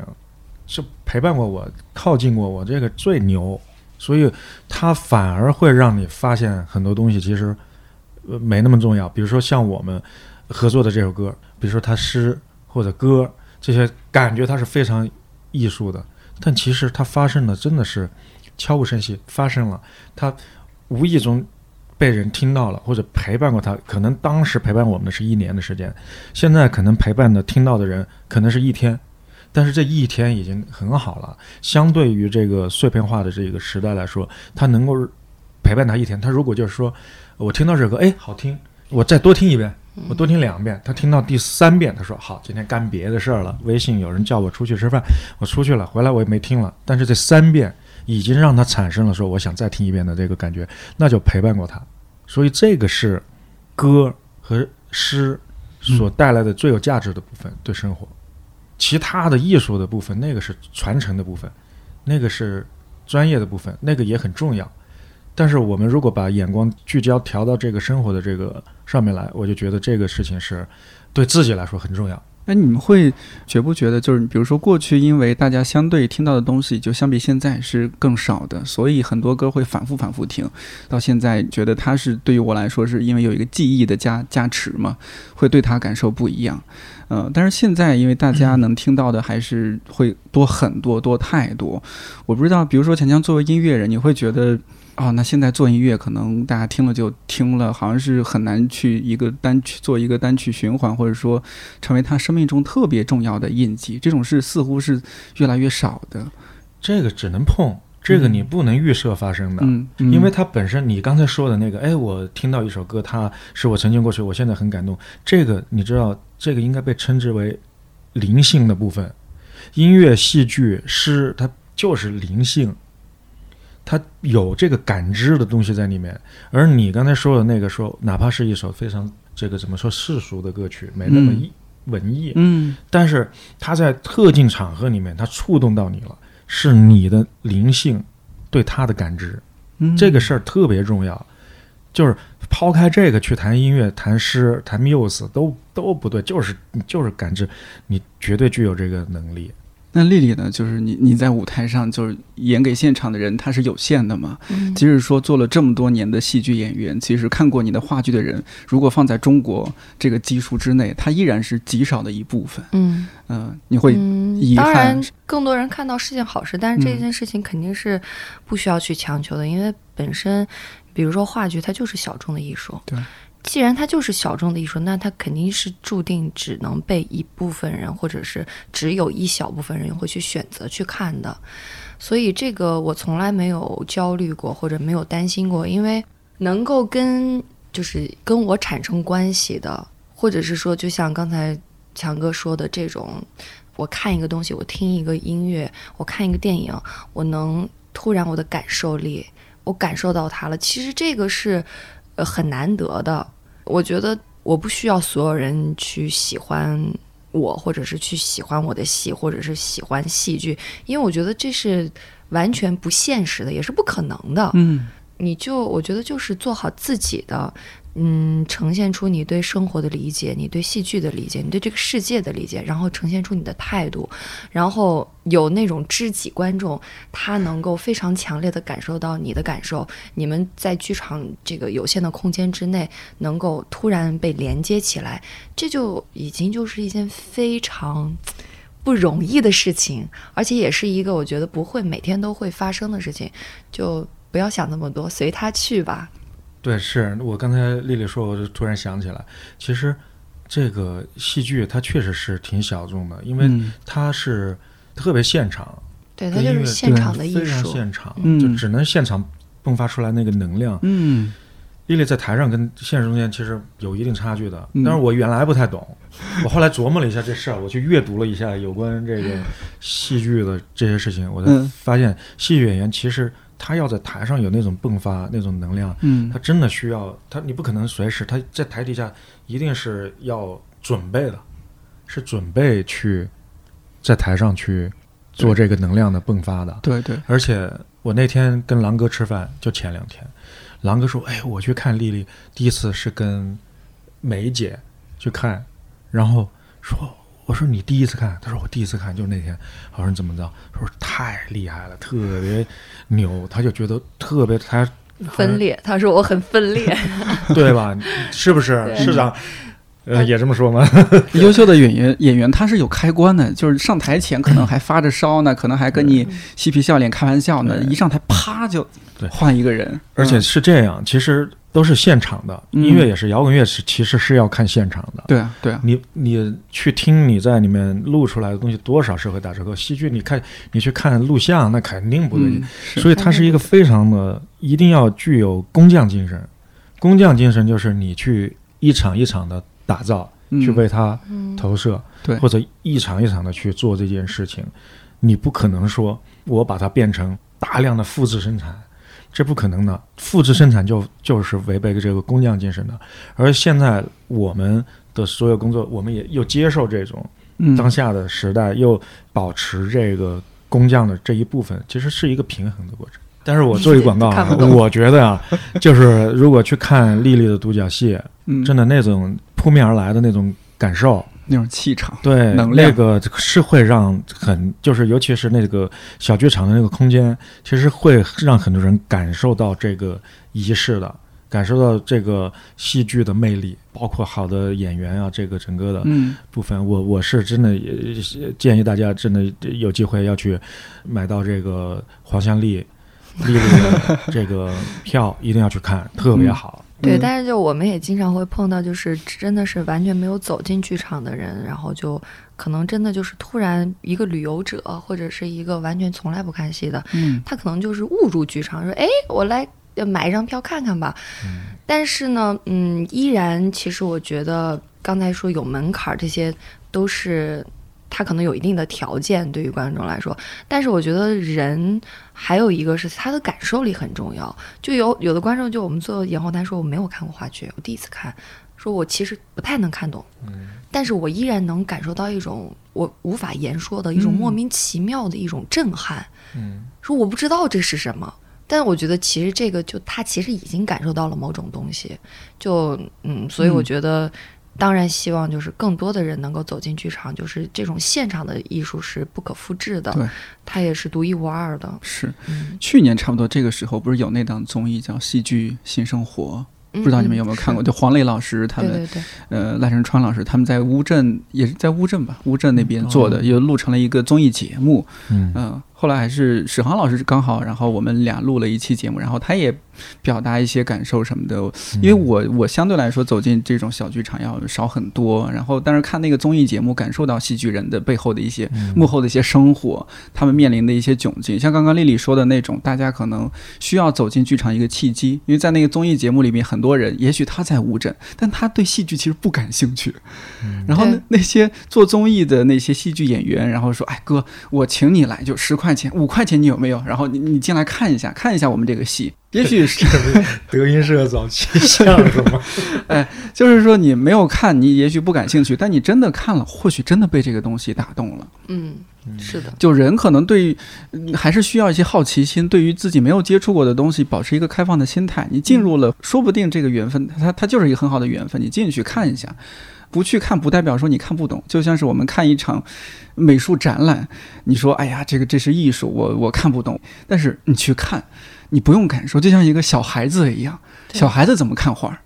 是陪伴过我、靠近过我，这个最牛。所以它反而会让你发现很多东西其实呃没那么重要。比如说像我们合作的这首歌，比如说它诗或者歌这些，感觉它是非常艺术的，但其实它发生的真的是悄无声息发生了，它无意中被人听到了，或者陪伴过他，可能当时陪伴我们的是一年的时间，现在可能陪伴的听到的人可能是一天，但是这一天已经很好了。相对于这个碎片化的这个时代来说，他能够陪伴他一天。他如果就是说我听到这首歌，哎，好听，我再多听一遍，我多听两遍，他听到第三遍，他说好，今天干别的事儿了。微信有人叫我出去吃饭，我出去了，回来我也没听了。但是这三遍已经让他产生了说我想再听一遍的这个感觉，那就陪伴过他。所以这个是歌和诗所带来的最有价值的部分，对生活。其他的艺术的部分，那个是传承的部分，那个是专业的部分，那个也很重要。但是我们如果把眼光聚焦调到这个生活的这个上面来，我就觉得这个事情是对自己来说很重要。哎，你们会觉不觉得，就是比如说过去，因为大家相对听到的东西就相比现在是更少的，所以很多歌会反复反复听。到现在觉得它是对于我来说，是因为有一个记忆的加加持嘛，会对它感受不一样。嗯，但是现在因为大家能听到的还是会多很多多太多。我不知道，比如说强强作为音乐人，你会觉得。哦，那现在做音乐可能大家听了就听了，好像是很难去一个单曲做一个单曲循环，或者说成为他生命中特别重要的印记。这种事似乎是越来越少的。这个只能碰，这个你不能预设发生的，嗯，因为它本身你刚才说的那个，哎，我听到一首歌，它是我曾经过去，我现在很感动。这个你知道，这个应该被称之为灵性的部分。音乐、戏剧、诗，它就是灵性。它有这个感知的东西在里面，而你刚才说的那个说，哪怕是一首非常这个怎么说世俗的歌曲，没那么艺文艺，嗯，但是它在特定场合里面，它触动到你了，是你的灵性对它的感知，这个事儿特别重要。就是抛开这个去谈音乐、谈诗、谈 muse 都都不对，就是就是感知，你绝对具有这个能力。那丽丽呢？就是你，你在舞台上就是演给现场的人，他是有限的嘛？即使说做了这么多年的戏剧演员，其实看过你的话剧的人，如果放在中国这个基数之内，他依然是极少的一部分。嗯嗯，你会遗憾。当然，更多人看到是件好事，但是这件事情肯定是不需要去强求的，因为本身，比如说话剧，它就是小众的艺术。对。既然它就是小众的艺术，那它肯定是注定只能被一部分人，或者是只有一小部分人会去选择去看的。所以这个我从来没有焦虑过，或者没有担心过，因为能够跟就是跟我产生关系的，或者是说，就像刚才强哥说的这种，我看一个东西，我听一个音乐，我看一个电影，我能突然我的感受力，我感受到它了。其实这个是。呃，很难得的。我觉得我不需要所有人去喜欢我，或者是去喜欢我的戏，或者是喜欢戏剧，因为我觉得这是完全不现实的，也是不可能的。嗯，你就我觉得就是做好自己的。嗯，呈现出你对生活的理解，你对戏剧的理解，你对这个世界的理解，然后呈现出你的态度，然后有那种知己观众，他能够非常强烈的感受到你的感受，你们在剧场这个有限的空间之内，能够突然被连接起来，这就已经就是一件非常不容易的事情，而且也是一个我觉得不会每天都会发生的事情，就不要想那么多，随他去吧。对，是我刚才丽丽说，我就突然想起来，其实这个戏剧它确实是挺小众的，因为它是特别现场，对，它就是现场的艺术，非常现场，就只能现场迸发出来那个能量。嗯，丽丽在台上跟现实中间其实有一定差距的，但是我原来不太懂，我后来琢磨了一下这事儿，我去阅读了一下有关这个戏剧的这些事情，我才发现戏剧演员其实。他要在台上有那种迸发那种能量，嗯，他真的需要他，你不可能随时他在台底下一定是要准备的，是准备去在台上去做这个能量的迸发的。对对。而且我那天跟狼哥吃饭，就前两天，狼哥说：“哎，我去看丽丽，第一次是跟梅姐去看，然后说。”我说你第一次看，他说我第一次看就是那天。我说你怎么着？他说太厉害了，特别牛。他就觉得特别他分裂。他说我很分裂，(laughs) 对吧？是不是市长？呃，也这么说吗？(laughs) 优秀的演员演员他是有开关的，就是上台前可能还发着烧呢，可能还跟你嬉皮笑脸开玩笑呢，一上台啪就换一个人。而且是这样，其实。都是现场的音乐，也是摇滚乐，是其实是要看现场的。对啊，对啊，你你去听你在里面录出来的东西，多少是会打折扣。戏剧你看，你去看录像，那肯定不对。所以它是一个非常的，一定要具有工匠精神。工匠精神就是你去一场一场的。打造，嗯去为它嗯投射，对或者一场一场的去做这件事情，你不可能说我把它变成大量的复制生产，这不可能的。复制生产就就是违背这个工匠精神的。而现在我们的所有工作，我们也又接受这种嗯当下的时代，又保持这个工匠的这一部分，其实是一个平衡的过程。但是我做一广告啊 (laughs) 我觉得啊，就是如果去看丽丽的独角戏，嗯真的那种扑面而来的那种感受，那种气场，对，能量。那个是会让很，就是尤其是那个小剧场的那个空间，其实会让很多人感受到这个仪式的，感受到这个戏剧的魅力，包括好的演员啊，这个整个的嗯。部分，我我是真的建议大家真的有机会要去买到这个黄香丽丽丽的这个票，一定要去看，特别好。对，嗯但是就我们也经常会碰到，就是真的是完全没有走进剧场的人，然后就可能真的就是突然一个旅游者，或者是一个完全从来不看戏的，嗯他可能就是误入剧场，说：“哎，我来呃买一张票看看吧。但是呢，嗯，依然其实我觉得刚才说有门槛儿，这些都是他可能有一定的条件对于观众来说。但是我觉得人还有一个是他的感受力很重要。就有有的观众就我们做演后谈说我没有看过话剧，我第一次看，说我其实不太能看懂，但是我依然能感受到一种我无法言说的一种嗯莫名其妙的一种震撼。嗯，说我不知道这是什么，但我觉得其实这个就他其实已经感受到了某种东西，就嗯，所以我嗯觉得。当然，希望就是更多的人能够走进剧场，就是这种现场的艺术是不可复制的，对，它也是独一无二的。是。嗯，去年差不多这个时候，不是有那档综艺叫《戏剧新生活》，不不知道你们有没有看过？就黄磊老师他们，对对对，呃，赖声川老师他们在乌镇，也是在乌镇吧，乌镇那边做的，哦又录成了一个综艺节目。嗯嗯，后来还是史航老师刚好，然后我们俩录了一期节目，然后他也表达一些感受什么的。因为我我相对来说走进这种小剧场要少很多，然后但是看那个综艺节目，感受到戏剧人的背后的一些嗯幕后的一些生活，他们面临的一些窘境。像刚刚丽丽说的那种，大家可能需要走进剧场一个契机，因为在那个综艺节目里面，很多人也许他在乌镇，但他对戏剧其实不感兴趣。然后那那些做综艺的那些戏剧演员，然后说：“哎哥，我请你来，就十块钱，五块钱你有没有？然后你你进来看一下，看一下我们这个戏。(laughs) 也许是德云社早期相声嘛，就是说你没有看，你也许不感兴趣，但你真的看了，或许真的被这个东西打动了。嗯，是的，就人可能对于嗯还是需要一些好奇心，对于自己没有接触过的东西，保持一个开放的心态。你进入了，说不定这个缘分，它它就是一个很好的缘分。你进去看一下，不去看不代表说你看不懂。就像是我们看一场美术展览，你说哎呀，这个这是艺术，我我看不懂，但是你去看，你不用感受，就像一个小孩子一样，小孩子怎么看画儿？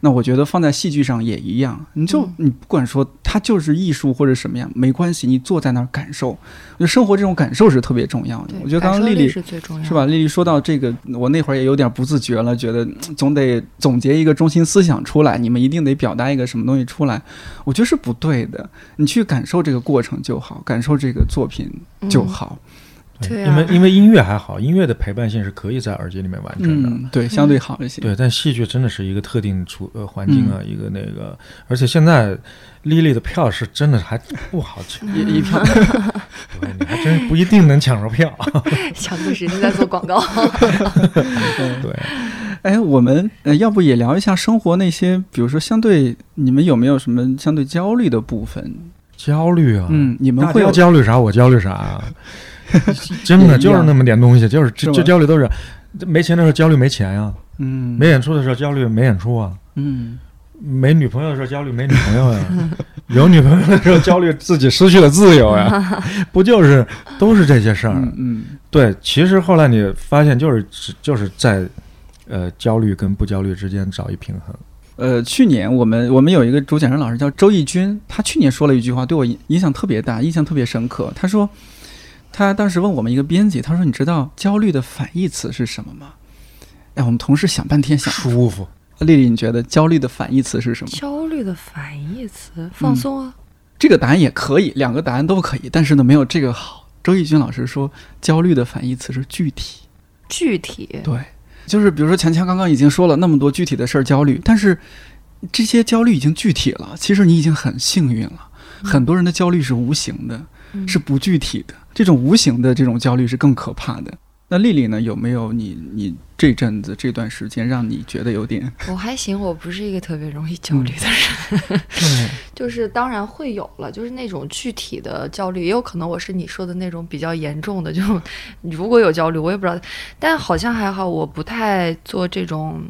那我觉得放在戏剧上也一样，你就嗯你不管说它就是艺术或者什么样，没关系，你坐在那儿感受。我觉得生活这种感受是特别重要的。我觉得刚刚丽丽是最重要的，是吧？丽丽说到这个，我那会儿也有点不自觉了，觉得嗯总得总结一个中心思想出来，你们一定得表达一个什么东西出来。我觉得是不对的，你去感受这个过程就好，感受这个作品就嗯好。对啊因为因为音乐还好，音乐的陪伴性是可以在耳机里面完成的。嗯，对，相对好一些。对，但戏剧真的是一个特定处呃环境啊，一个那个，而且现在丽丽的票是真的还不好抢，(laughs) 一一票，对你还真不一定能抢着票。强度时间在做广告。(laughs) 对，哎，我们呃，要不也聊一下生活那些，比如说相对你们有没有什么相对焦虑的部分？焦虑啊，嗯，你们大家会有焦虑啥，我焦虑啥啊，(laughs) 真的就是那么点东西，就是就焦虑都是没钱的时候焦虑没钱呀、嗯。没演出的时候焦虑没演出啊，嗯。没女朋友的时候焦虑没女朋友呀，(laughs) 有女朋友的时候焦虑自己失去了自由呀，不就是都是这些事儿？嗯嗯。对，其实后来你发现就是就是在呃焦虑跟不焦虑之间找一平衡。呃，去年我们我们有一个主讲人老师叫周轶君，他去年说了一句话，对我影影响特别大，印象特别深刻。他说，他当时问我们一个编辑，他说：“你知道焦虑的反义词是什么吗？”哎，我们同事想半天想。舒服，丽丽，你觉得焦虑的反义词是什么？焦虑的反义词，放松啊。这个答案也可以，两个答案都可以，但是呢，没有这个好。周轶君老师说，焦虑的反义词是具体。具体，对，就是比如说强强刚刚已经说了那么多具体的事儿焦虑，但是这些焦虑已经具体了，其实你已经很幸运了。很多人的焦虑是无形的，嗯是不具体的，这种无形的这种焦虑是更可怕的。那丽丽呢？有没有你你这阵子这段时间让你觉得有点我还行，我不是一个特别容易焦虑的人，对 (laughs) 就是当然会有了，就是那种具体的焦虑，也有可能我是你说的那种比较严重的，就如果有焦虑，我也不知道，但好像还好，我不太做这种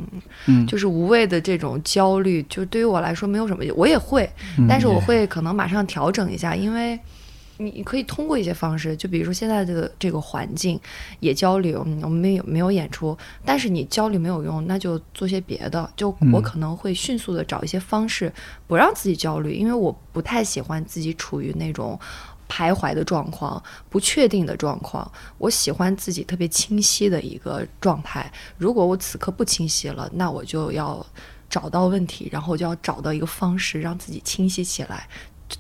嗯，就是无谓的这种焦虑，就对于我来说没有什么，我也会，嗯但是我会可能马上调整一下，因为你可以通过一些方式，就比如说现在的这个环境也交流，嗯我们没有没有演出，但是你焦虑没有用，那就做些别的。就我嗯可能会迅速的找一些方式，不让自己焦虑，因为我不太喜欢自己处于那种。徘徊的状况，不确定的状况，我喜欢自己特别清晰的一个状态。如果我此刻不清晰了，那我就要找到问题，然后就要找到一个方式让自己清晰起来。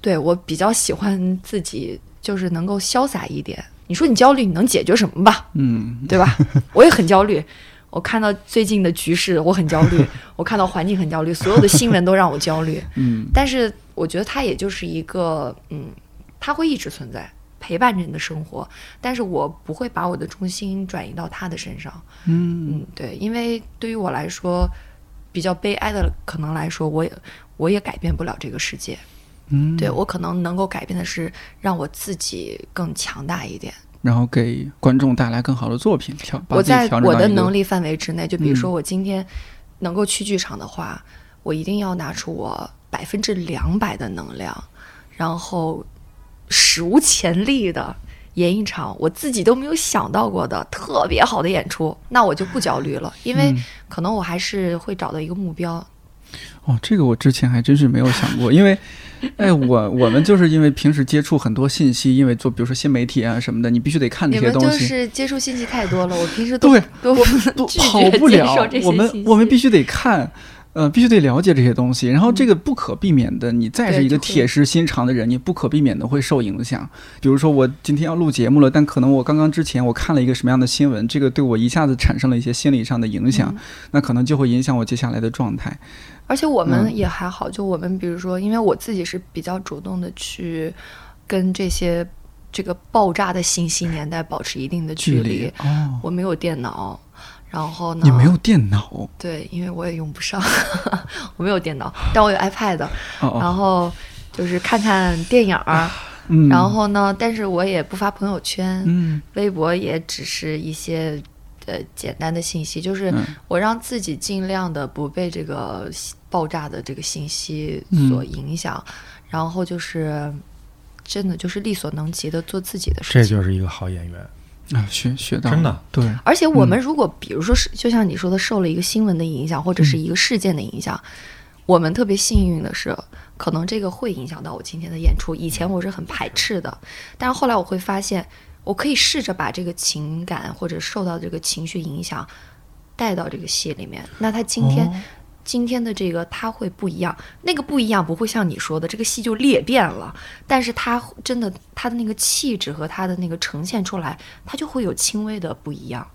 对我比较喜欢自己，就是能够潇洒一点。你说你焦虑，你能解决什么吧？嗯 (laughs) 对吧？我也很焦虑。我看到最近的局势，我很焦虑；(laughs) 我看到环境很焦虑，所有的新闻都让我焦虑。(laughs) 嗯但是我觉得它也就是一个，嗯，它会一直存在，陪伴着你的生活。但是我不会把我的重心转移到他的身上。嗯嗯，对，因为对于我来说，比较悲哀的可能来说，我也我也改变不了这个世界。嗯，对我可能能够改变的是让我自己更强大一点。然后给观众带来更好的作品，调把我在我的能力范围之内，就比如说嗯我今天能够去剧场的话，我一定要拿出我百分之两百的能量，然后史无前例的演一场我自己都没有想到过的特别好的演出，那我就不焦虑了，因为嗯可能我还是会找到一个目标。哦，这个我之前还真是没有想过，因为，(laughs) 哎，我我们就是因为平时接触很多信息，因为做比如说新媒体啊什么的，你必须得看这些东西，就是接触信息太多了，我平时都对都都跑不了我们 (laughs) 我们必须得看。呃，必须得了解这些东西，然后这个不可避免的，你再是一个铁石心肠的人，你不可避免的会受影响。比如说，我今天要录节目了，但可能我刚刚之前我看了一个什么样的新闻，这个对我一下子产生了一些心理上的影响，嗯那可能就会影响我接下来的状态。而且我嗯们也还好，就我们比如说，因为我自己是比较主动的去跟这些这个爆炸的信息年代保持一定的距离。哦，我没有电脑，然后呢，你没有电脑？对，因为我也用不上，(laughs) 我没有电脑，但我有 iPad，哦哦，然后就是看看电影儿，嗯，然后呢，但是我也不发朋友圈，嗯。微博也只是一些呃简单的信息，就是嗯。我让自己尽量的不被这个爆炸的这个信息嗯。所影响，然后就是真的就是力所能及的做自己的事情。这就是一个好演员。啊，学学到真的？对，而且我嗯。们如果比如说是，就像你说的，受了一个新闻的影响，或者嗯是一个事件的影响，我们特别幸运的是，可能这个会影响到我今天的演出。以前我是很排斥的，但是后来我会发现，我可以试着把这个情感或者受到这个情绪影响带到这个戏里面。那他今天、哦今天的这个他会不一样，那个不一样不会像你说的这个戏就裂变了，但是他真的他的那个气质和他的那个呈现出来，他就会有轻微的不一样。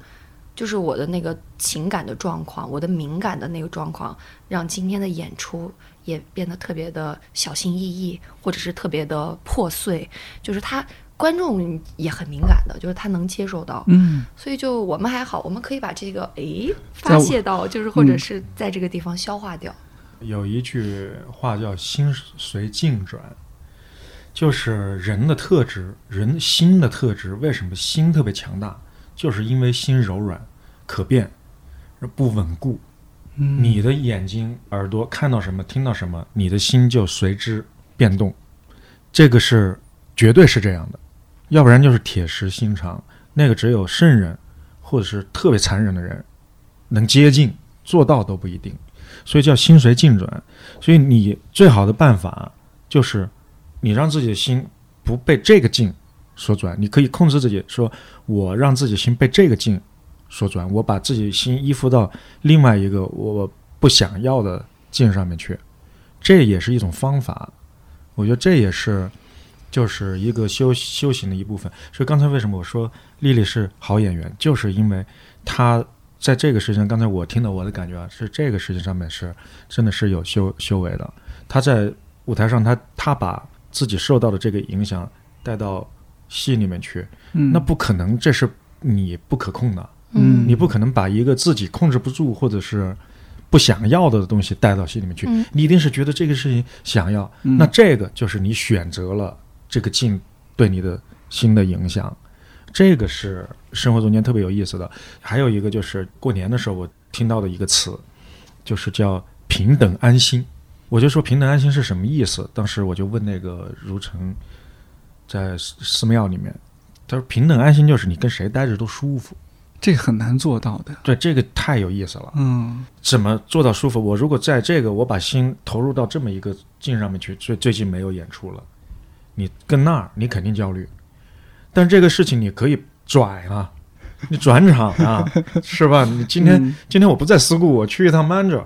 就是我的那个情感的状况，我的敏感的那个状况，让今天的演出也变得特别的小心翼翼，或者是特别的破碎。就是他观众也很敏感的，就是他能接受到。嗯所以就我们还好，我们可以把这个诶发泄到，就是或者嗯是在这个地方消化掉。有一句话叫“心随境转”，就是人的特质，人心的特质。为什么心特别强大？就是因为心柔软、可变、不稳固。嗯，你的眼睛、耳朵看到什么、听到什么，你的心就随之变动。这个是绝对是这样的，要不然就是铁石心肠。那个只有圣人或者是特别残忍的人能接近，做到都不一定。所以叫心随境转。所以你最好的办法就是你让自己的心不被这个境所转，你可以控制自己，说我让自己心被这个境所转，我把自己心依附到另外一个我不想要的境上面去，这也是一种方法。我觉得这也是就是一个修修行的一部分。所以刚才为什么我说丽丽是好演员，就是因为她在这个事情，刚才我听到我的感觉啊，是这个事情上面是真的是有修修为的。她在舞台上，她她把自己受到的这个影响带到戏里面去，嗯。那不可能，这是你不可控的，嗯。你不可能把一个自己控制不住或者是不想要的东西带到戏里面去，嗯。你一定是觉得这个事情想要，嗯。那这个就是你选择了这个境对你的心的影响，这个是生活中间特别有意思的。还有一个就是过年的时候我听到的一个词，就是叫平等安心。我就说平等安心是什么意思？当时我就问那个如诚，在寺寺庙里面，他说平等安心就是你跟谁待着都舒服。这很难做到的。对，这个太有意思了。嗯怎么做到舒服？我如果在这个，我把心投入到这么一个境上面去，最最近没有演出了，你跟那儿你肯定焦虑，但这个事情你可以转啊，你转场啊，(laughs) 是吧？你今天、嗯今天我不在 school，，我去一趟 Manager，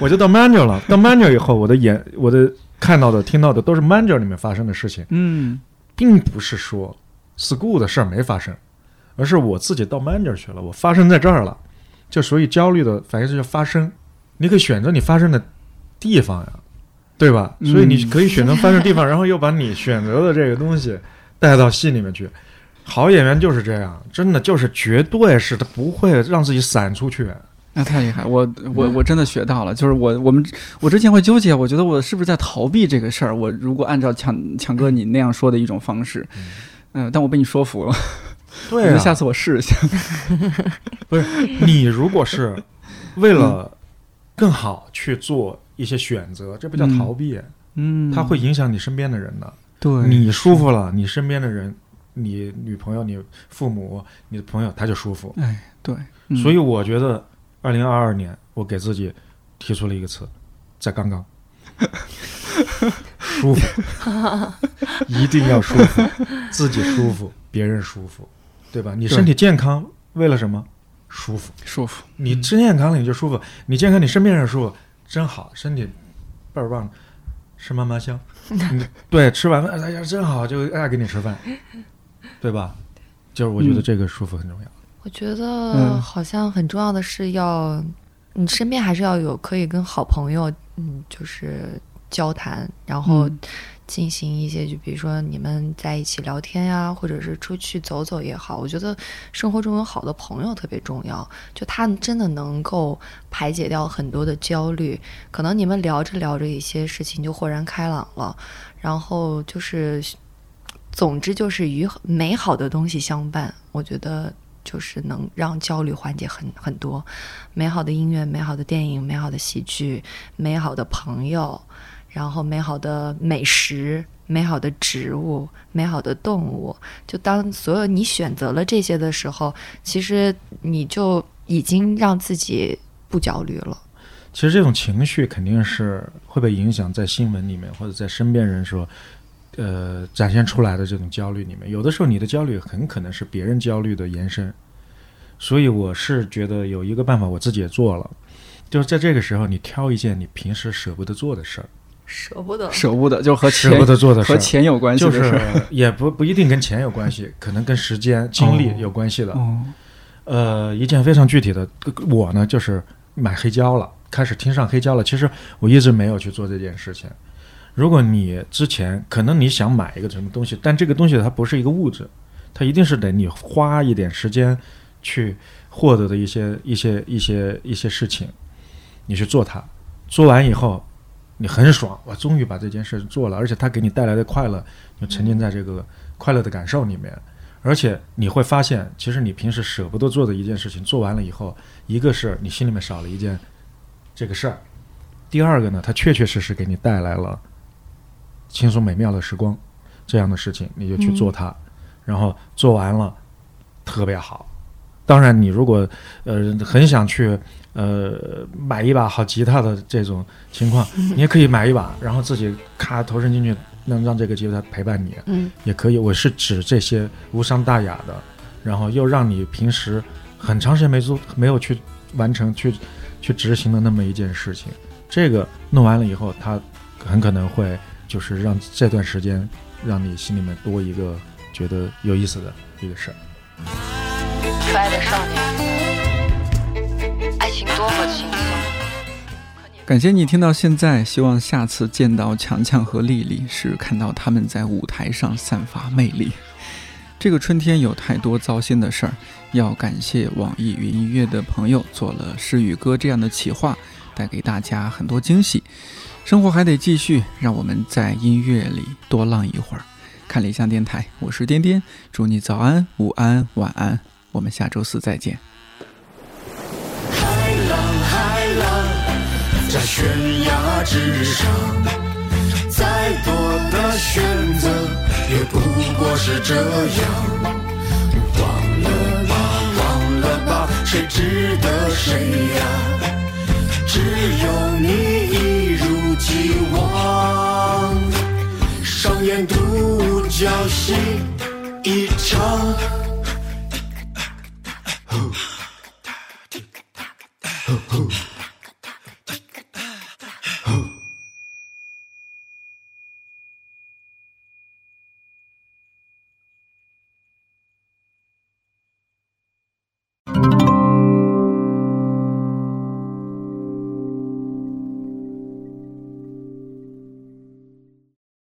我就到 Manager 了。到 Manager 以后，我的眼我的看到的、听到的都是 Manager 里面发生的事情，嗯并不是说 school 的事儿没发生，而是我自己到 manager 去了，我发生在这儿了，就所以焦虑的反应是叫发生，你可以选择你发生的地方呀，对吧？嗯所以你可以选择发生地方，(laughs) 然后又把你选择的这个东西带到戏里面去。好演员就是这样，真的就是绝对是他不会让自己散出去。那太厉害，我我我真的学到了，就是我我们我之前会纠结，我觉得我是不是在逃避这个事儿？我如果按照强强哥你那样说的一种方式，嗯、但我被你说服了，对啊，下次我试一下。不是你如果是为了更好去做一些选择，这不叫逃避，嗯，它会影响你身边的人的。对。你舒服了，你身边的人，你女朋友、你父母、你的朋友，他就舒服。哎对，嗯。所以我觉得，二零二二年我给自己提出了一个词，在刚刚，(laughs) 舒服，一定要舒服，自己舒服，别人舒服，对吧？你身体健康为了什么？舒服。舒服，你真健康了你就舒服，你健康你身边人舒服，真好，身体倍儿棒，吃嘛嘛香。(laughs) 对，吃完饭哎呀真好，就爱给你吃饭，对吧？就是我觉得嗯这个舒服很重要。我觉得嗯好像很重要的是要，你身边还是要有可以跟好朋友，嗯，就是交谈，然后嗯进行一些，就比如说你们在一起聊天呀，或者是出去走走也好。我觉得生活中有好的朋友特别重要，就他真的能够排解掉很多的焦虑。可能你们聊着聊着一些事情就豁然开朗了，然后就是，总之就是与美好的东西相伴，我觉得。就是能让焦虑缓解很很多，美好的音乐、美好的电影、美好的喜剧、美好的朋友，然后美好的美食、美好的植物、美好的动物。就当所有你选择了这些的时候，其实你就已经让自己不焦虑了。其实这种情绪肯定是会被影响，在新闻里面或者在身边人说，呃，展现出来的这种焦虑里面，有的时候你的焦虑很可能是别人焦虑的延伸。所以我是觉得有一个办法，我自己也做了，就是在这个时候，你挑一件你平时舍不得做的事儿，舍不得舍不得，就是和舍钱不得做的事儿，和钱有关系就的事儿。是也不不一定跟钱有关系，(laughs) 可能跟时间、精力有关系的。哦，呃，一件非常具体的，我呢就是买黑胶了，开始听上黑胶了。其实我一直没有去做这件事情。如果你之前可能你想买一个什么东西，但这个东西它不是一个物质，它一定是得你花一点时间去获得的一些一些一些一些事情，你去做它，做完以后你很爽，我终于把这件事做了，而且它给你带来的快乐，你就沉浸在这个快乐的感受里面。而且你会发现，其实你平时舍不得做的一件事情，做完了以后，一个是你心里面少了一件这个事儿，第二个呢，它确确实实给你带来了轻松美妙的时光，这样的事情你就去做它，然后做完了特别好。当然，你如果呃很想去呃买一把好吉他的这种情况，你也可以买一把，然后自己咔投身进去，能让这个吉他陪伴你。嗯也可以。我是指这些无伤大雅的，然后又让你平时很长时间没做、没有去完成、去去执行的那么一件事情。这个弄完了以后，它很可能会就是让这段时间让你心里面多一个觉得有意思的一个事儿。可爱的少年，情多么轻松。感谢你听到现在，希望下次见到强强和丽丽是看到他们在舞台上散发魅力。这个春天有太多糟心的事儿，要感谢网易云音乐的朋友做了诗与歌这样的企划，带给大家很多惊喜。生活还得继续，让我们在音乐里多浪一会儿。看理想电台，我是颠颠，祝你早安、午安、晚安，我们下周四再见。在悬崖之上，再多的选择也不过是这样。忘了吧，忘了吧，谁值得谁呀？只有你一如既往，上演独角戏一场。呼呼